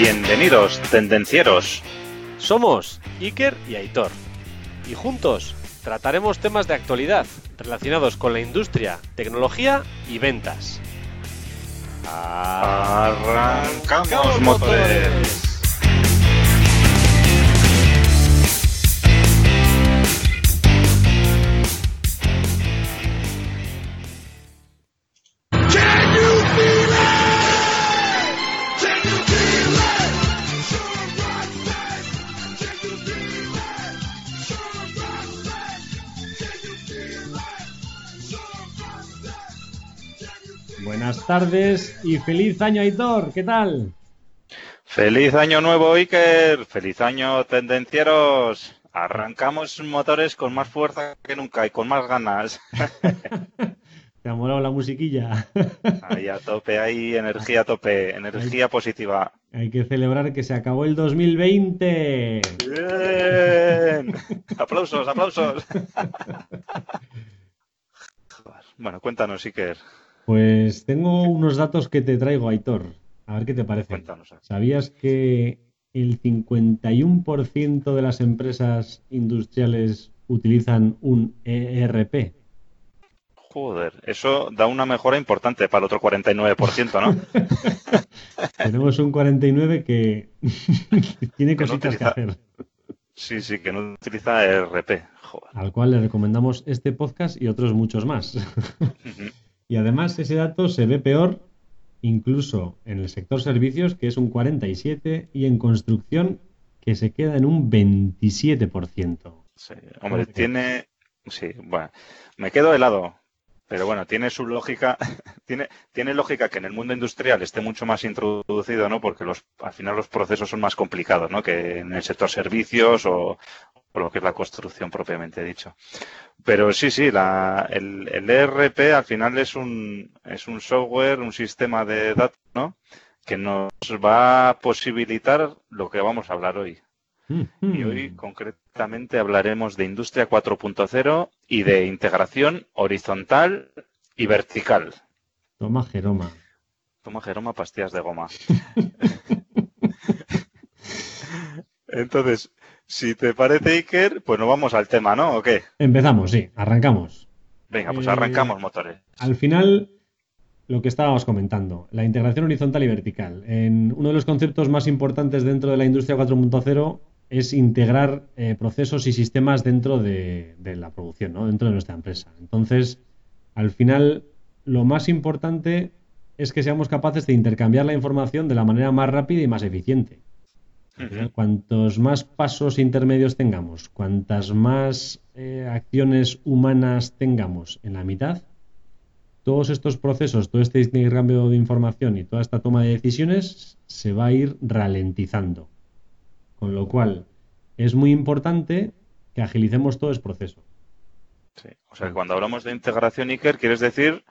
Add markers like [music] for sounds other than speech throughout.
Bienvenidos, tendencieros. Somos Iker y Aitor. Y juntos trataremos temas de actualidad relacionados con la industria, tecnología y ventas. Arrancamos motores. Buenas tardes y feliz año, Aitor. ¿Qué tal? Feliz año nuevo, Iker. Feliz año, tendencieros. Arrancamos motores con más fuerza que nunca y con más ganas. [laughs] ¿Te ha molado la musiquilla? Ahí a tope, ahí energía a tope, energía positiva. Hay que celebrar que se acabó el 2020. Bien. [laughs] aplausos, aplausos. [laughs] Bueno, cuéntanos, Iker. Pues tengo unos datos que te traigo, Aitor. A ver qué te parece. Cuéntanos. ¿Sabías que el 51% de las empresas industriales utilizan un ERP? Joder, eso da una mejora importante para el otro 49%, ¿no? [laughs] Tenemos un 49 que [laughs] tiene Que no cositas que hacer. Sí, sí, que no utiliza ERP. Joder. Al cual le recomendamos este podcast y otros muchos más. Y además ese dato se ve peor incluso en el sector servicios, que es un 47, y en construcción, que se queda en un 27%. Sí, hombre, tiene. Sí, bueno, me quedo helado. Pero bueno, tiene su lógica, [laughs] tiene, tiene lógica que en el mundo industrial esté mucho más introducido, ¿no? Porque los, al final los procesos son más complicados, ¿no? Que en el sector servicios o, lo que es la construcción propiamente dicho. Pero sí, sí, la, el, el ERP al final es un, es un software, un sistema de datos, ¿no? Que nos va a posibilitar lo que vamos a hablar hoy. Y hoy concretamente hablaremos de Industria 4.0 y de integración horizontal y vertical. Toma Jeroma. Toma Jeroma pastillas de goma. [laughs] Entonces, si te parece, Iker, pues nos vamos al tema, ¿no? ¿O qué? Empezamos, sí, arrancamos. Venga, pues Eh, arrancamos motores. Al final, lo que estábamos comentando, la integración horizontal y vertical. En uno de los conceptos más importantes dentro de la industria 4.0 es integrar eh, procesos y sistemas dentro de, de la producción, ¿no? dentro de nuestra empresa. Entonces, al final, lo más importante es que seamos capaces de intercambiar la información de la manera más rápida y más eficiente. Cuantos más pasos intermedios tengamos, cuantas más eh, acciones humanas tengamos en la mitad, todos estos procesos, todo este intercambio de información y toda esta toma de decisiones se va a ir ralentizando. Con lo cual, es muy importante que agilicemos todo ese proceso. Sí. O sea, que cuando hablamos de integración, Iker, quieres decir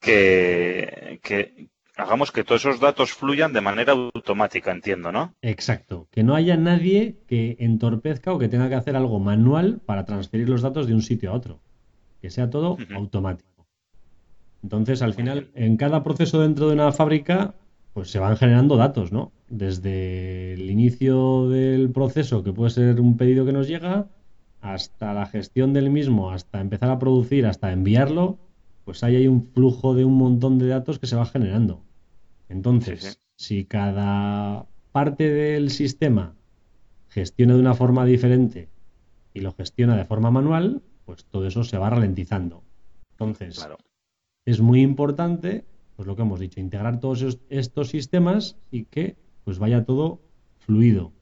que, que hagamos que todos esos datos fluyan de manera automática, entiendo, ¿no? Exacto. Que no haya nadie que entorpezca o que tenga que hacer algo manual para transferir los datos de un sitio a otro. Que sea todo automático. Entonces, al final, en cada proceso dentro de una fábrica, pues se van generando datos, ¿no? Desde el inicio del proceso, que puede ser un pedido que nos llega, hasta la gestión del mismo, hasta empezar a producir, hasta enviarlo, pues ahí hay un flujo de un montón de datos que se va generando. Entonces, Sí, sí. si cada parte del sistema gestiona de una forma diferente y lo gestiona de forma manual, pues todo eso se va ralentizando. Entonces, Claro. es muy importante, pues lo que hemos dicho, integrar todos es- estos sistemas y que pues vaya todo fluido.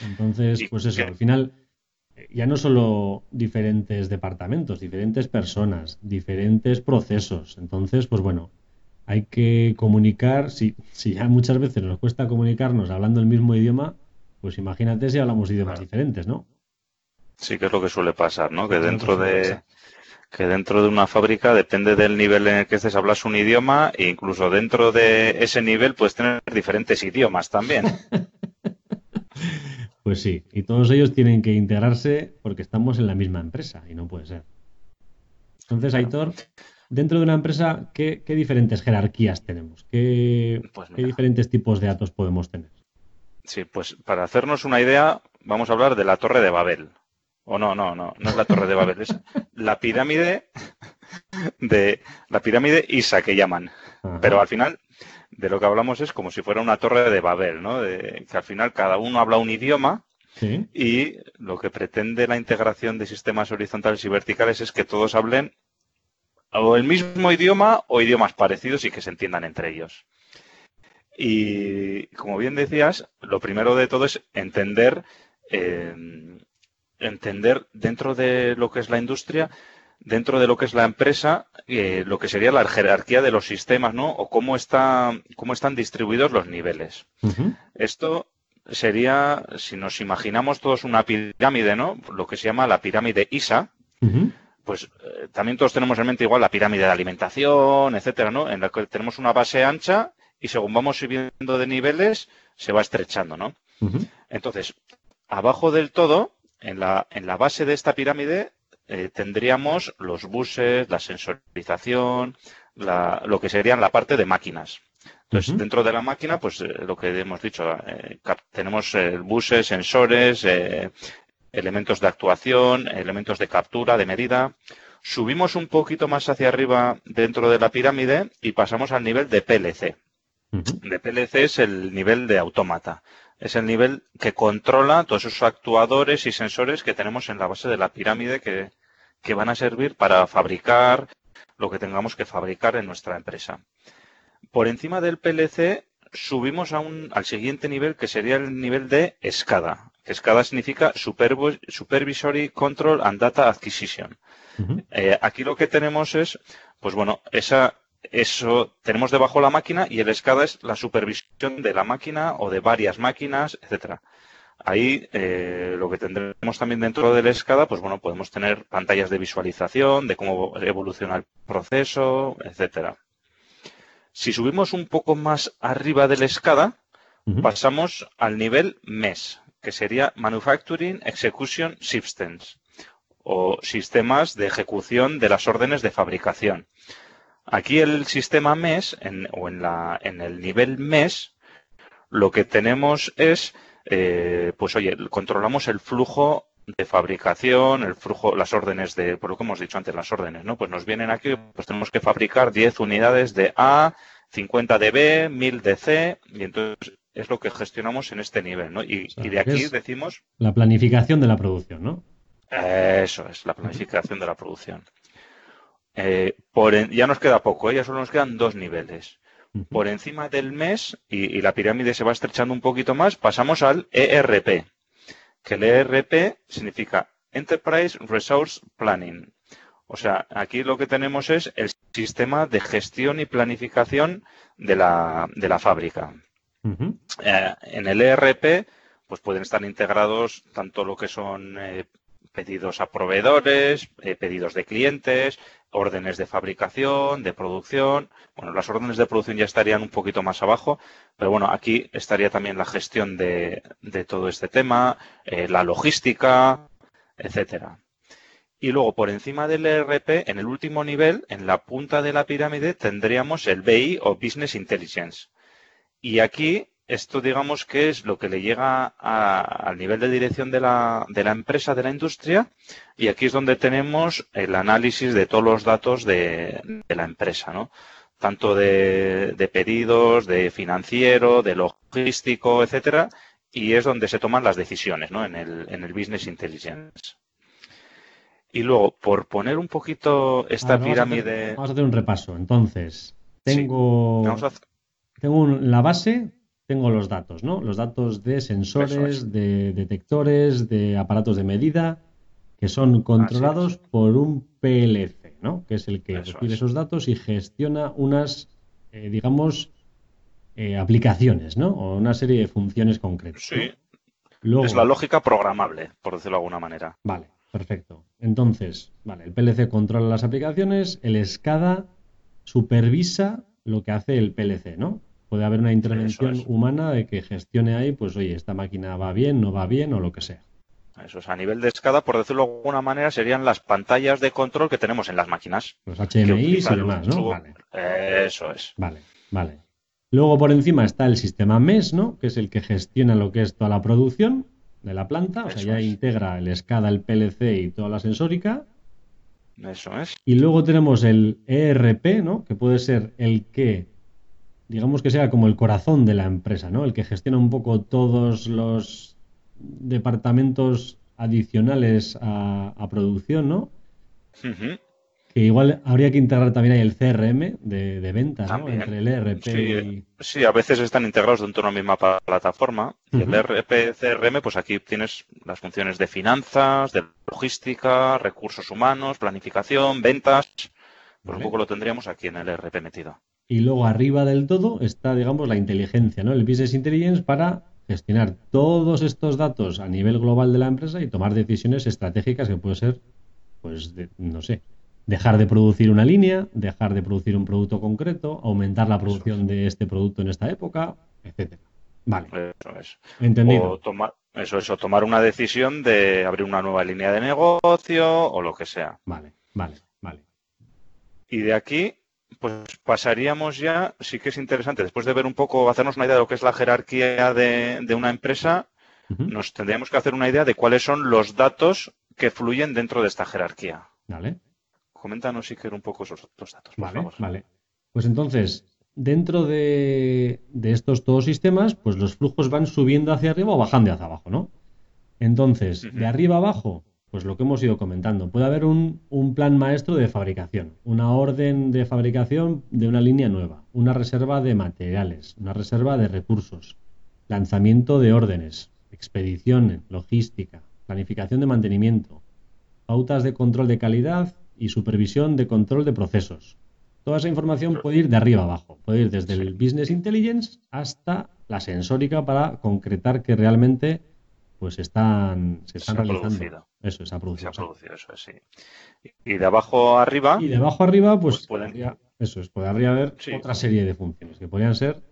Entonces, pues eso, al final, eh, ya no solo diferentes departamentos, diferentes personas, diferentes procesos. Entonces, pues bueno, hay que comunicar, si, si ya muchas veces nos cuesta comunicarnos hablando el mismo idioma, pues imagínate si hablamos idiomas Claro. diferentes, ¿no? Sí, que es lo que suele pasar, ¿no? Que dentro de. Que dentro de una fábrica depende del nivel en el que estés hablas un idioma e incluso dentro de ese nivel puedes tener diferentes idiomas también. [laughs] Pues sí, y todos ellos tienen que integrarse porque estamos en la misma empresa y no puede ser. Entonces. Aitor, dentro de una empresa, ¿qué, diferentes jerarquías tenemos? ¿Qué, Pues qué diferentes tipos de datos podemos tener? Sí, pues para hacernos una idea, vamos a hablar de la Torre de Babel. O no, no, no, no es la Torre de Babel, es la pirámide de la pirámide Isa que llaman. Ajá. Pero al final de lo que hablamos es como si fuera una Torre de Babel, ¿no? De, que al final cada uno habla un idioma Sí. y lo que pretende la integración de sistemas horizontales y verticales es que todos hablen o el mismo idioma o idiomas parecidos y que se entiendan entre ellos. Y como bien decías, lo primero de todo es entender, eh, entender dentro de lo que es la industria, dentro de lo que es la empresa, eh, lo que sería la jerarquía de los sistemas, ¿no? O cómo, está, cómo están distribuidos los niveles. Esto sería, si nos imaginamos todos una pirámide, ¿no? Lo que se llama la pirámide ISA, pues eh, también todos tenemos en mente igual la pirámide de alimentación, etcétera, ¿no? En la que tenemos una base ancha y según vamos subiendo de niveles se va estrechando, ¿no? Entonces, abajo del todo, en la, en la base de esta pirámide, eh, tendríamos los buses, la sensorización, la- lo que serían la parte de máquinas. Entonces, dentro de la máquina, pues eh, lo que hemos dicho, eh, tenemos buses, sensores, elementos de actuación, elementos de captura, de medida. Subimos un poquito más hacia arriba dentro de la pirámide y pasamos al nivel de PLC. De PLC es el nivel de autómata. Es el nivel que controla todos esos actuadores y sensores que tenemos en la base de la pirámide que, que van a servir para fabricar lo que tengamos que fabricar en nuestra empresa. Por encima del PLC subimos a un, al siguiente nivel que sería el nivel de SCADA. Que SCADA significa Supervisory Control and Data Acquisition. Eh, aquí lo que tenemos es, pues bueno, esa, eso tenemos debajo la máquina y el SCADA es la supervisión de la máquina o de varias máquinas, etcétera. Ahí eh, lo que tendremos también dentro del SCADA, pues bueno, podemos tener pantallas de visualización, de cómo evoluciona el proceso, etcétera. Si subimos un poco más arriba del SCADA, Ujú. pasamos al nivel MES, que sería Manufacturing Execution Systems, o sistemas de ejecución de las órdenes de fabricación. Aquí el sistema MES, en- o en, la, en el nivel MES, lo que tenemos es, eh, pues oye, controlamos el flujo de fabricación, el flujo, las órdenes de, por lo que hemos dicho antes, las órdenes, ¿no? Pues nos vienen aquí, pues tenemos que fabricar 10 unidades de A, 50 de B, 1000 de C, y entonces es lo que gestionamos en este nivel, ¿no? Y, sea, y de aquí decimos, La planificación de la producción, ¿no? eso es, la planificación de la producción. Eh, por en- ya nos queda poco, ¿eh? ya solo nos quedan dos niveles. Por encima del mes, y, y la pirámide se va estrechando un poquito más, pasamos al ERP, que el ERP significa Enterprise Resource Planning. O sea, aquí lo que tenemos es el sistema de gestión y planificación de la, de la fábrica. Eh, en el ERP, pues pueden estar integrados tanto lo que son eh, pedidos a proveedores, eh, pedidos de clientes, órdenes de fabricación, de producción. Bueno, las órdenes de producción ya estarían un poquito más abajo, pero bueno, aquí estaría también la gestión de, todo este tema, eh, la logística, etcétera. Y luego, por encima del ERP, en el último nivel, en la punta de la pirámide, tendríamos el BI o Business Intelligence. Y aquí, esto digamos que es lo que le llega a- al nivel de dirección de la, de la empresa, de la industria, y aquí es donde tenemos el análisis de todos los datos de, de la empresa, ¿no? Tanto de, de pedidos, de financiero, de logístico, etcétera, y es donde se toman las decisiones, ¿no? En el, en el Business Intelligence. Y luego, por poner un poquito esta Ahora vamos a hacer- pirámide. Vamos a hacer un repaso. Entonces, Sí. tengo, Vamos a hacer- tengo la base, tengo los datos, ¿no? Los datos de sensores, es. de detectores, de aparatos de medida, que son controlados por un PLC, ¿no? Que es el que Eso recibe es. esos datos y gestiona unas, eh, digamos, eh, aplicaciones, ¿no? O una serie de funciones concretas. ¿no? Sí, Luego, es la lógica programable, por decirlo de alguna manera. Vale, perfecto. Entonces, vale, el PLC controla las aplicaciones, el SCADA supervisa lo que hace el PLC, ¿no? Puede haber una intervención es. humana de que gestione ahí, pues oye, esta máquina va bien, no va bien o lo que sea. Eso es, a nivel de escada, por decirlo de alguna manera, serían las pantallas de control que tenemos en las máquinas. Los HMI y demás, ¿no? Vale. Eso es. Vale, vale. Luego por encima está el sistema MES, ¿no? Que es el que gestiona lo que es toda la producción de la planta. O sea, ya integra el SCADA, el PLC y toda la sensórica. Eso es. Y luego tenemos el ERP, ¿no? Que puede ser el que, digamos que sea como el corazón de la empresa, ¿no? El que gestiona un poco todos los departamentos adicionales a, producción, ¿no? Que igual habría que integrar también ahí el CRM de, de ventas, ¿no? Entre el ERP y... Sí, a veces están integrados dentro de una misma plataforma. Y el ERP, CRM, pues aquí tienes las funciones de finanzas, de logística, recursos humanos, planificación, ventas. Pues un poco lo tendríamos aquí en el ERP metido. Y luego arriba del todo está, digamos, la inteligencia, ¿no? El Business Intelligence para gestionar todos estos datos a nivel global de la empresa y tomar decisiones estratégicas que puede ser, pues, no sé, dejar de producir una línea, dejar de producir un producto concreto, aumentar la producción de este producto en esta época, etcétera. Vale. Eso es. Entendido. O tomar, eso es, tomar una decisión de abrir una nueva línea de negocio o lo que sea. Vale, vale, vale. Y de aquí pues pasaríamos ya, sí que es interesante, después de ver un poco, hacernos una idea de lo que es la jerarquía de, una empresa, nos tendríamos que hacer una idea de cuáles son los datos que fluyen dentro de esta jerarquía. Vale. Coméntanos, Iker, un poco esos datos. vale, vale. Pues entonces, dentro de, estos todos sistemas, pues los flujos van subiendo hacia arriba o bajando hacia abajo, ¿no? Entonces, de arriba abajo, pues lo que hemos ido comentando. Puede haber un, plan maestro de fabricación, una orden de fabricación de una línea nueva, una reserva de materiales, una reserva de recursos, lanzamiento de órdenes, expedición, logística, planificación de mantenimiento, pautas de control de calidad y supervisión de control de procesos. Toda esa información puede ir de arriba abajo, puede ir desde el Business Intelligence hasta la sensórica para concretar que realmente pues están, se están realizando. Eso, se ha producido. eso sí. Y de abajo arriba. Y de abajo arriba, pues, pues eso es, podría haber otra serie de funciones que podrían ser,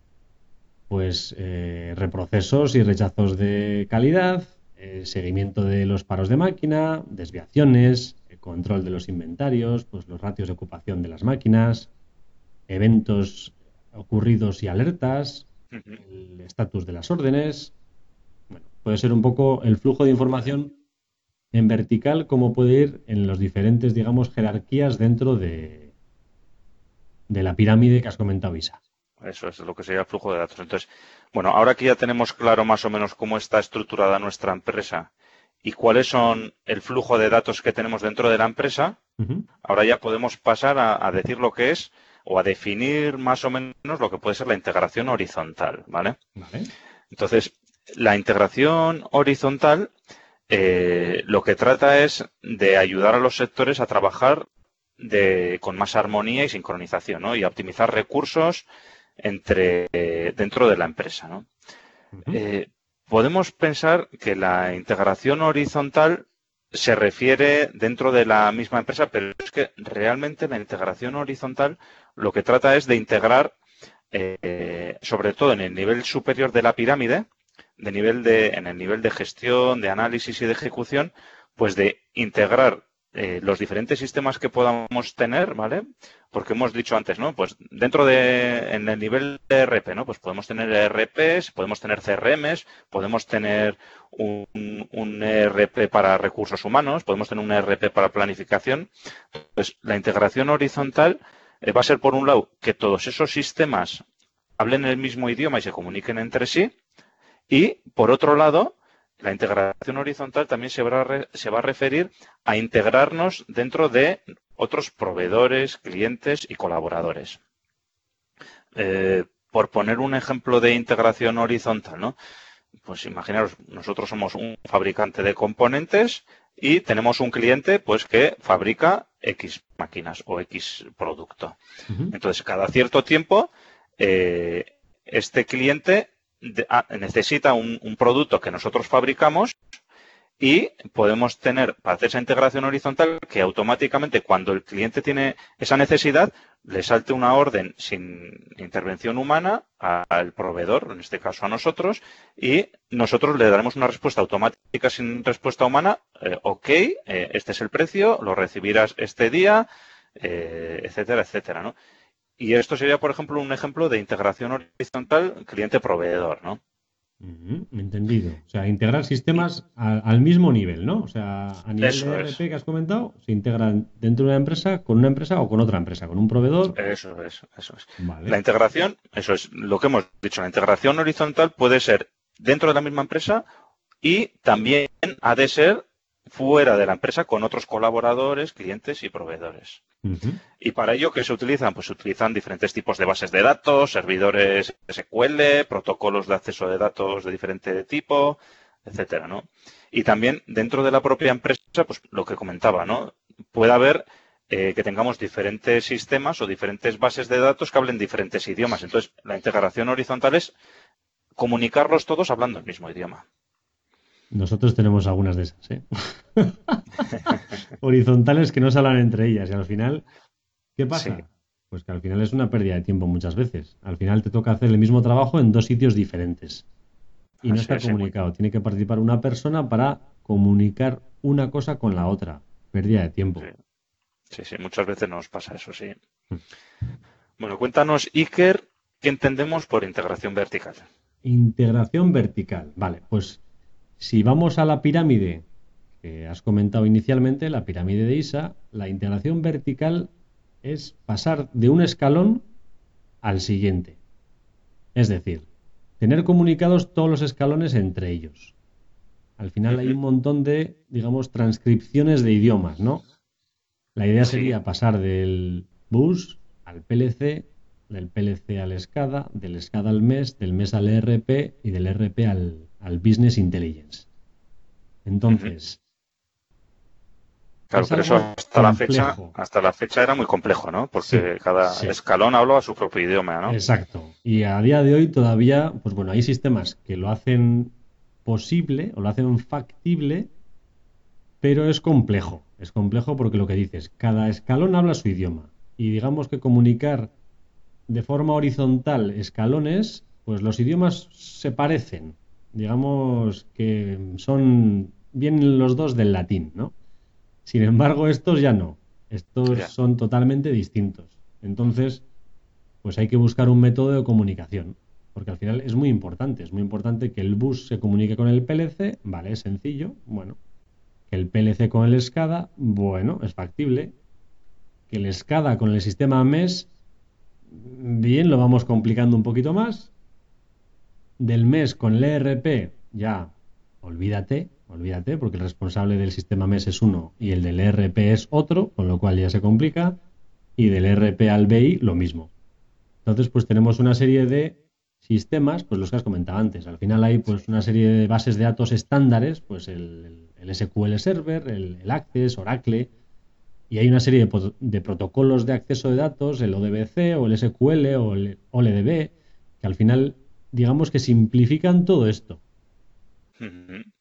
pues, eh, reprocesos y rechazos de calidad, eh, seguimiento de los paros de máquina, desviaciones, control de los inventarios, pues los ratios de ocupación de las máquinas, eventos ocurridos y alertas, el estatus de las órdenes, puede ser un poco el flujo de información en vertical, como puede ir en los diferentes, digamos, jerarquías dentro de, de la pirámide que has comentado, Isa. Eso es lo que sería el flujo de datos. Entonces, bueno, ahora que ya tenemos claro más o menos cómo está estructurada nuestra empresa y cuáles son el flujo de datos que tenemos dentro de la empresa, ahora ya podemos pasar a, a, decir lo que es o a definir más o menos lo que puede ser la integración horizontal, ¿vale? vale. Entonces, la integración horizontal eh, lo que trata es de ayudar a los sectores a trabajar con más armonía y sincronización ¿no? y a optimizar recursos entre, dentro de la empresa. Eh, podemos pensar que la integración horizontal se refiere dentro de la misma empresa, pero es que realmente la integración horizontal lo que trata es de integrar, eh, sobre todo en el nivel superior de la pirámide, de nivel de, en el nivel de gestión, de análisis y de ejecución, pues de integrar eh, los diferentes sistemas que podamos tener, ¿vale? Porque hemos dicho antes, ¿no? Pues dentro de, en el nivel de RP, ¿no? Pues podemos tener ERPs, podemos tener CRMs, podemos tener un, un ERP para recursos humanos, podemos tener un ERP para planificación. Pues la integración horizontal eh, va a ser, por un lado, que todos esos sistemas hablen el mismo idioma y se comuniquen entre sí, y, por otro lado, la integración horizontal también se va, a se va a referir a integrarnos dentro de otros proveedores, clientes y colaboradores. Eh, por poner un ejemplo de integración horizontal, ¿no? Pues imaginaros, nosotros somos un fabricante de componentes y tenemos un cliente pues que fabrica X máquinas o X producto. Entonces, cada cierto tiempo, eh, este cliente Ah, necesita un, producto que nosotros fabricamos y podemos tener, para hacer esa integración horizontal, que automáticamente cuando el cliente tiene esa necesidad, le salte una orden sin intervención humana al proveedor, en este caso a nosotros, y nosotros le daremos una respuesta automática sin respuesta humana, eh, ok, eh, este es el precio, lo recibirás este día, eh, etcétera, etcétera, ¿no? Y esto sería, por ejemplo, un ejemplo de integración horizontal cliente-proveedor, ¿no? entendido. O sea, integrar sistemas al, mismo nivel, ¿no? O sea, a nivel de ERP que has comentado, se integran dentro de una empresa con una empresa o con otra empresa, con un proveedor. Eso es, eso es. La integración, eso es lo que hemos dicho, la integración horizontal puede ser dentro de la misma empresa y también ha de ser fuera de la empresa con otros colaboradores, clientes y proveedores. Y para ello, ¿qué se utilizan? Pues se utilizan diferentes tipos de bases de datos, servidores SQL, protocolos de acceso de datos de diferente tipo, etcétera, ¿no? Y también dentro de la propia empresa, pues lo que comentaba, ¿no? Puede haber eh, que tengamos diferentes sistemas o diferentes bases de datos que hablen diferentes idiomas. Entonces, la integración horizontal es comunicarlos todos hablando el mismo idioma. Nosotros tenemos algunas de esas, ¿eh? [laughs] Horizontales que no se hablan entre ellas y al final, ¿qué pasa? Pues que al final es una pérdida de tiempo muchas veces. Al final te toca hacer el mismo trabajo en dos sitios diferentes. Y no está comunicado. Tiene que participar una persona para comunicar una cosa con la otra. Pérdida de tiempo. Sí, sí, muchas veces nos pasa eso, sí. Mm. Bueno, cuéntanos, Iker, ¿qué entendemos por integración vertical? Integración vertical. Vale, pues si vamos a la pirámide que has comentado inicialmente, la pirámide de ISA, la integración vertical es pasar de un escalón al siguiente. Es decir, tener comunicados todos los escalones entre ellos. Al final hay un montón de, digamos, transcripciones de idiomas, ¿no? La idea sería pasar del bus al PLC, del PLC al SCADA, del SCADA al MES, del MES al ERP y del ERP al, al Business Intelligence. Entonces. Claro, pero eso hasta la fecha, hasta la fecha era muy complejo, ¿no? Porque cada escalón hablaba su propio idioma, ¿no? Exacto. Y a día de hoy todavía, pues bueno, hay sistemas que lo hacen posible o lo hacen factible, pero es complejo. Es complejo porque lo que dices, cada escalón habla su idioma. Y digamos que comunicar de forma horizontal escalones, pues los idiomas se parecen, digamos que son bien los dos del latín, ¿no? Sin embargo, estos ya no. Estos son totalmente distintos. Entonces, pues hay que buscar un método de comunicación. Porque al final es muy importante. Es muy importante que el bus se comunique con el PLC. Vale, es sencillo. Bueno. Que el PLC con el SCADA. Bueno, es factible. Que el SCADA con el sistema MES. Bien, lo vamos complicando un poquito más del mes con el ERP, ya olvídate, olvídate, porque el responsable del sistema MES es uno y el del ERP es otro, con lo cual ya se complica, y del ERP al BI lo mismo. Entonces, pues tenemos una serie de sistemas, pues los que has comentado antes. Al final hay pues una serie de bases de datos estándares, pues el, SQL Server, el, Access, Oracle, y hay una serie de, de, protocolos de acceso de datos, el ODBC o el SQL o el OLDB, que al final digamos que simplifican todo esto.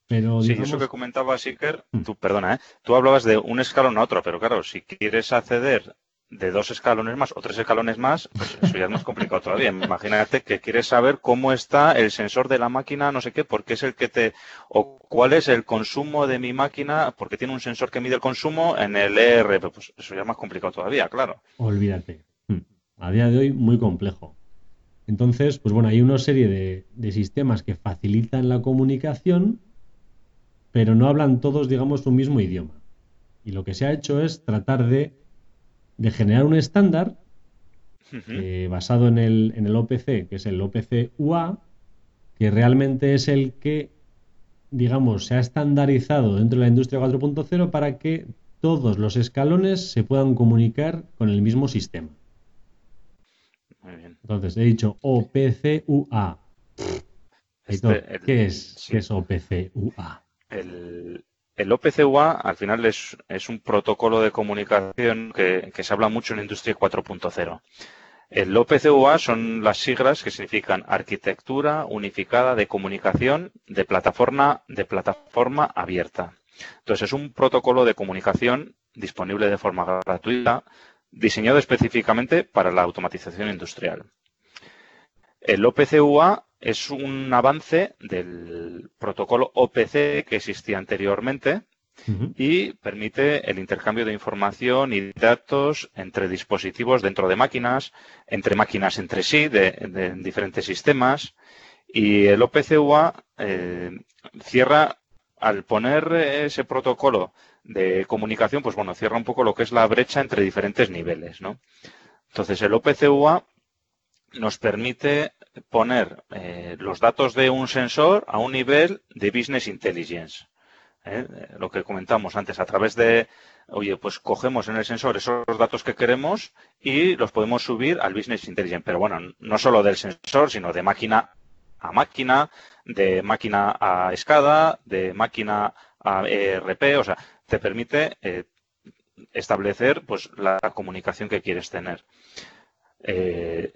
Pero, Sí, eso que comentaba Siker, mm. tú, perdona, ¿eh? tú hablabas de un escalón a otro, pero claro, si quieres acceder de dos escalones más o tres escalones más, pues eso ya es más complicado todavía. Imagínate que quieres saber cómo está el sensor de la máquina, no sé qué, porque es el que te, o cuál es el consumo de mi máquina, porque tiene un sensor que mide el consumo en el ERP, pues eso ya es más complicado todavía, claro. Olvídate. Mm. A día de hoy muy complejo. Entonces, pues bueno, hay una serie de, sistemas que facilitan la comunicación, pero no hablan todos, digamos, un mismo idioma. Y lo que se ha hecho es tratar de, generar un estándar eh, basado en el, en el OPC, que es el OPC UA, que realmente es el que, digamos, se ha estandarizado dentro de la industria 4.0 para que todos los escalones se puedan comunicar con el mismo sistema. Entonces, he dicho OPCUA. Este, ¿Qué, es, ¿Qué es OPCUA? El, el OPCUA al final es, un protocolo de comunicación que, se habla mucho en industria 4.0. El OPCUA son las siglas que significan Arquitectura Unificada de Comunicación de Plataforma, de plataforma Abierta. Entonces, es un protocolo de comunicación disponible de forma gratuita, diseñado específicamente para la automatización industrial. El OPCUA es un avance del protocolo OPC que existía anteriormente y permite el intercambio de información y datos entre dispositivos dentro de máquinas, entre máquinas entre sí, de, diferentes sistemas. Y el OPCUA eh, cierra, al poner ese protocolo de comunicación, pues bueno, cierra un poco lo que es la brecha entre diferentes niveles, ¿no? Entonces, el OPCUA nos permite poner eh, los datos de un sensor a un nivel de business intelligence. ¿eh? Lo que comentamos antes, a través de, oye, pues cogemos en el sensor esos datos que queremos y los podemos subir al business intelligence. Pero bueno, no solo del sensor, sino de máquina a máquina, de máquina a escada, de máquina a ERP, o sea, te permite eh, establecer pues la comunicación que quieres tener. Eh,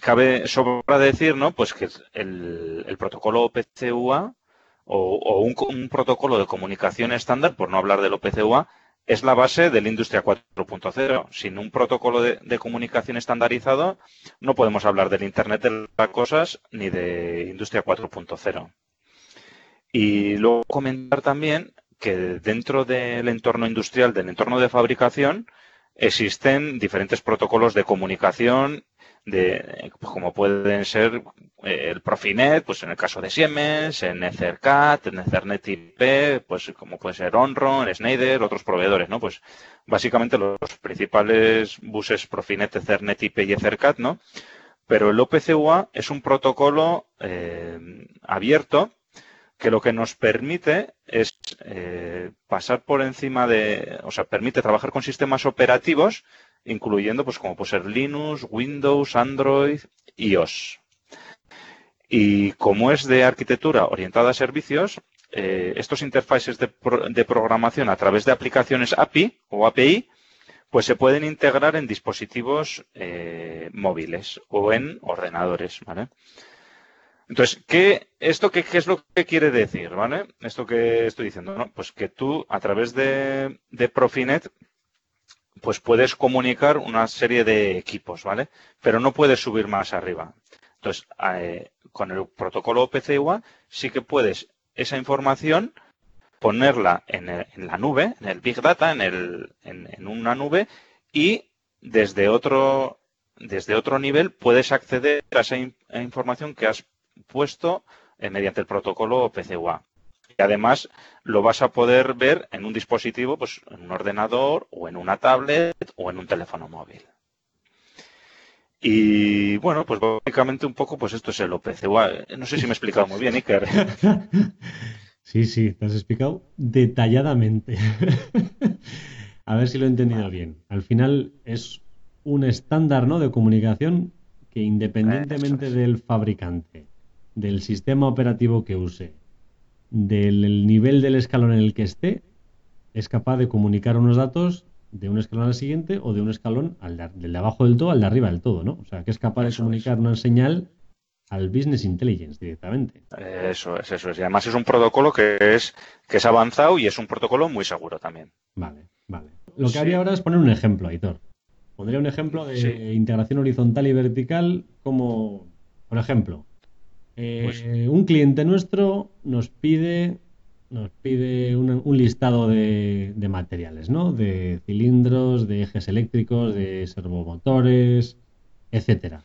cabe sobra decir, ¿no? Pues que el, protocolo PCUA o, un, protocolo de comunicación estándar, por no hablar del OPCUA, es la base de la industria 4.0. Sin un protocolo de, comunicación estandarizado, no podemos hablar del Internet de las cosas ni de industria 4.0. Y luego comentar también que dentro del entorno industrial, del entorno de fabricación, existen diferentes protocolos de comunicación de pues, como pueden ser eh, el Profinet, pues en el caso de Siemens, en Ethercat, en Ethernet IP, pues como puede ser Onron, Schneider, otros proveedores, ¿no? Pues básicamente los principales buses Profinet, Ethernet IP y Ethercat, ¿no? Pero el OPCUA es un protocolo eh, abierto que lo que nos permite es eh, pasar por encima de, o sea, permite trabajar con sistemas operativos incluyendo pues como puede ser Linux, Windows, Android, iOS. Y como es de arquitectura orientada a servicios, eh, estos interfaces de, programación a través de aplicaciones API o API, pues se pueden integrar en dispositivos eh, móviles o en ordenadores, ¿vale? Entonces, ¿qué, ¿esto qué, es lo que quiere decir, ¿vale? Esto que estoy diciendo, ¿no? Pues que tú, a través de, de Profinet, pues puedes comunicar una serie de equipos, ¿vale? Pero no puedes subir más arriba. Entonces, eh, con el protocolo PCUA sí que puedes esa información ponerla en, la nube, en el Big Data, en, el, en, una nube y desde otro, desde otro nivel puedes acceder a esa información que has puesto eh, mediante el protocolo PCUA. Y además lo vas a poder ver en un dispositivo, pues en un ordenador o en una tablet o en un teléfono móvil. Y bueno, pues básicamente un poco, pues esto es el OPC. No sé si me he explicado muy bien, Iker. [laughs] Sí, sí, te has explicado detalladamente. [laughs] a ver si lo he entendido bien. Al final es un estándar ¿no? de comunicación que independientemente del fabricante, del sistema operativo que use, del nivel del escalón en el que esté, es capaz de comunicar unos datos de un escalón al siguiente o de un escalón al de, del de abajo del todo al de arriba del todo, ¿no? O sea, que es capaz de comunicar una señal al Business Intelligence directamente. Eso es, eso es. Y además es un protocolo que es, que es avanzado y es un protocolo muy seguro también. Vale, vale. Lo que haría ahora es poner un ejemplo, Aitor. Pondría un ejemplo de integración horizontal y vertical como, por ejemplo, pues eh, un cliente nuestro nos pide, nos pide un, listado de, materiales, ¿no? De cilindros, de ejes eléctricos, de servomotores, etcétera.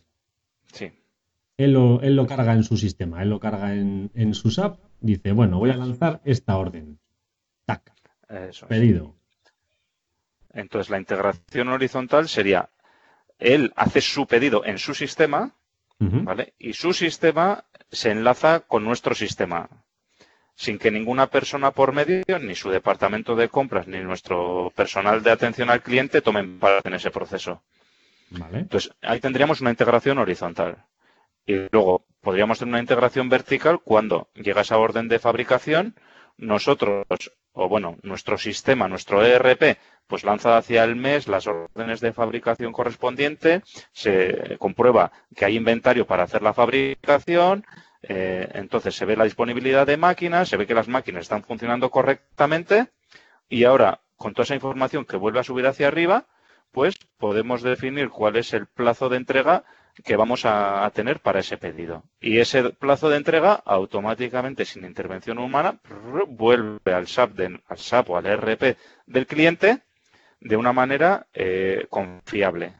Sí. Él lo, él lo carga en su sistema, él lo carga en, en su SAP, dice, bueno, voy a lanzar esta orden. Tac. pedido. Entonces la integración horizontal sería, él hace su pedido en su sistema, ¿vale? Y su sistema se enlaza con nuestro sistema, sin que ninguna persona por medio, ni su departamento de compras, ni nuestro personal de atención al cliente tomen parte en ese proceso. Entonces, ahí tendríamos una integración horizontal. Y luego podríamos tener una integración vertical cuando llega esa orden de fabricación, nosotros o bueno, nuestro sistema, nuestro ERP, pues lanza hacia el mes las órdenes de fabricación correspondiente, se comprueba que hay inventario para hacer la fabricación, eh, entonces se ve la disponibilidad de máquinas, se ve que las máquinas están funcionando correctamente y ahora con toda esa información que vuelve a subir hacia arriba, pues podemos definir cuál es el plazo de entrega que vamos a, tener para ese pedido. Y ese plazo de entrega automáticamente, sin intervención humana, vuelve al SAP, al SAP o al ERP del cliente de una manera eh, confiable,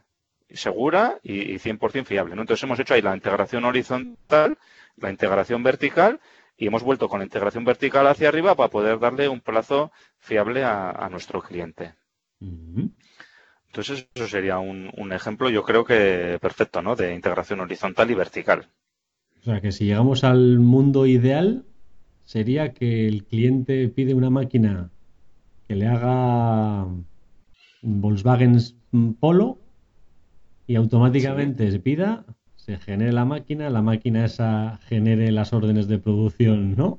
segura y, 100% fiable. Entonces hemos hecho ahí la integración horizontal, la integración vertical y hemos vuelto con la integración vertical hacia arriba para poder darle un plazo fiable a, nuestro cliente. Entonces, eso sería un, ejemplo, yo creo que perfecto, ¿no? De integración horizontal y vertical. O sea, que si llegamos al mundo ideal, sería que el cliente pide una máquina que le haga Volkswagen Polo y automáticamente se pida, se genere la máquina, la máquina esa genere las órdenes de producción, ¿no?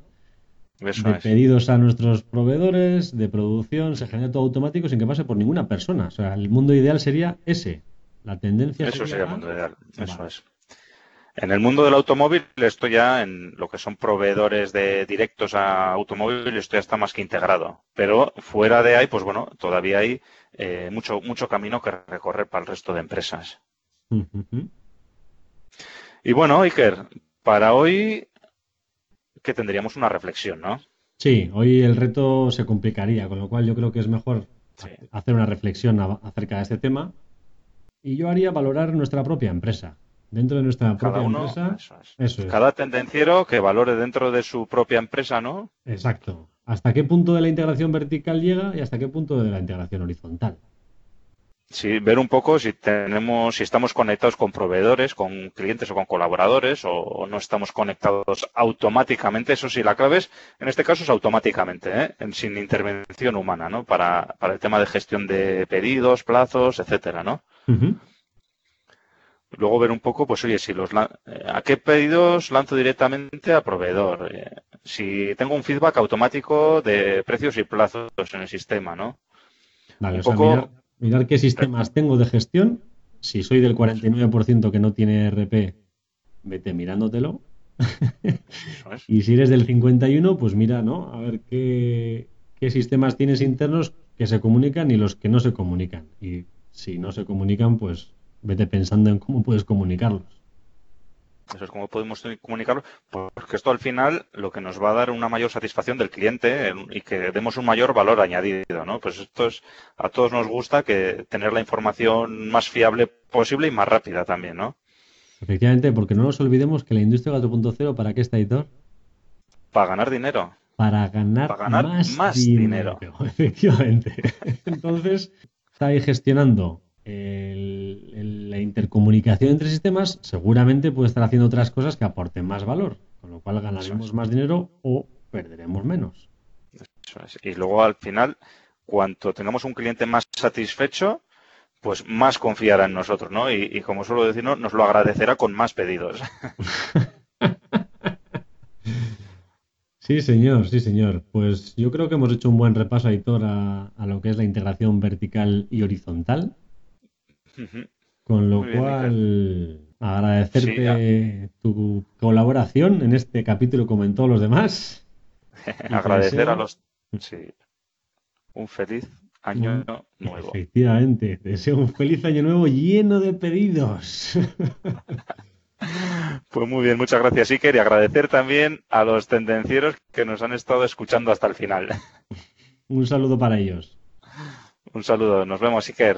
De pedidos a nuestros proveedores, de producción, se genera todo automático sin que pase por ninguna persona. O sea, el mundo ideal sería ese. La tendencia Eso sería, el mundo ideal. Eso es. En el mundo del automóvil, esto ya en lo que son proveedores de directos a automóviles, esto ya está más que integrado. Pero fuera de ahí, pues bueno, todavía hay eh, mucho, mucho camino que recorrer para el resto de empresas. Y bueno, Iker, para hoy que tendríamos una reflexión, ¿no? Sí, hoy el reto se complicaría, con lo cual yo creo que es mejor hacer una reflexión acerca de este tema. Y yo haría valorar nuestra propia empresa. Dentro de nuestra propia empresa. Eso es. Cada tendenciero que valore dentro de su propia empresa, ¿no? Exacto. ¿Hasta qué punto de la integración vertical llega y hasta qué punto de la integración horizontal? Sí, ver un poco si tenemos, si estamos conectados con proveedores, con clientes o con colaboradores, o, no estamos conectados automáticamente. Eso sí, la clave es, en este caso es automáticamente, ¿eh? sin intervención humana, ¿no? Para, para, el tema de gestión de pedidos, plazos, etcétera, ¿no? Luego ver un poco, pues oye, si los eh, a qué pedidos lanzo directamente a proveedor. Eh, si tengo un feedback automático de precios y plazos en el sistema, ¿no? Vale, un poco mirar qué sistemas tengo de gestión. Si soy del 49% que no tiene RP, vete mirándotelo. [laughs] y si eres del 51, pues mira, ¿no? A ver qué, qué sistemas tienes internos que se comunican y los que no se comunican. Y si no se comunican, pues vete pensando en cómo puedes comunicarlos. Eso es como podemos comunicarlo, porque esto al final lo que nos va a dar una mayor satisfacción del cliente y que demos un mayor valor añadido, ¿no? Pues esto es, a todos nos gusta que tener la información más fiable posible y más rápida también, ¿no? Efectivamente, porque no nos olvidemos que la industria 4.0, ¿para qué está, Editor? Para ganar dinero. Para ganar, más, dinero. [laughs] Efectivamente. Entonces, está ahí gestionando la intercomunicación entre sistemas, seguramente puede estar haciendo otras cosas que aporten más valor, con lo cual ganaremos más dinero o perderemos menos. Y luego al final, cuanto tengamos un cliente más satisfecho, pues más confiará en nosotros, ¿no? Y, como suelo decir, nos lo agradecerá con más pedidos. [laughs] Sí, señor, sí, señor. Pues yo creo que hemos hecho un buen repaso, Aitor, a, a lo que es la integración vertical y horizontal. Con lo cual, agradecerte tu colaboración en este capítulo como en todos los demás. [laughs] Agradecer a los... Sí. Un feliz año nuevo. Efectivamente, deseo un feliz año nuevo lleno de pedidos. [laughs] Pues muy bien, muchas gracias Iker y agradecer también a los tendencieros que nos han estado escuchando hasta el final. Un saludo para ellos. Un saludo, nos vemos Iker.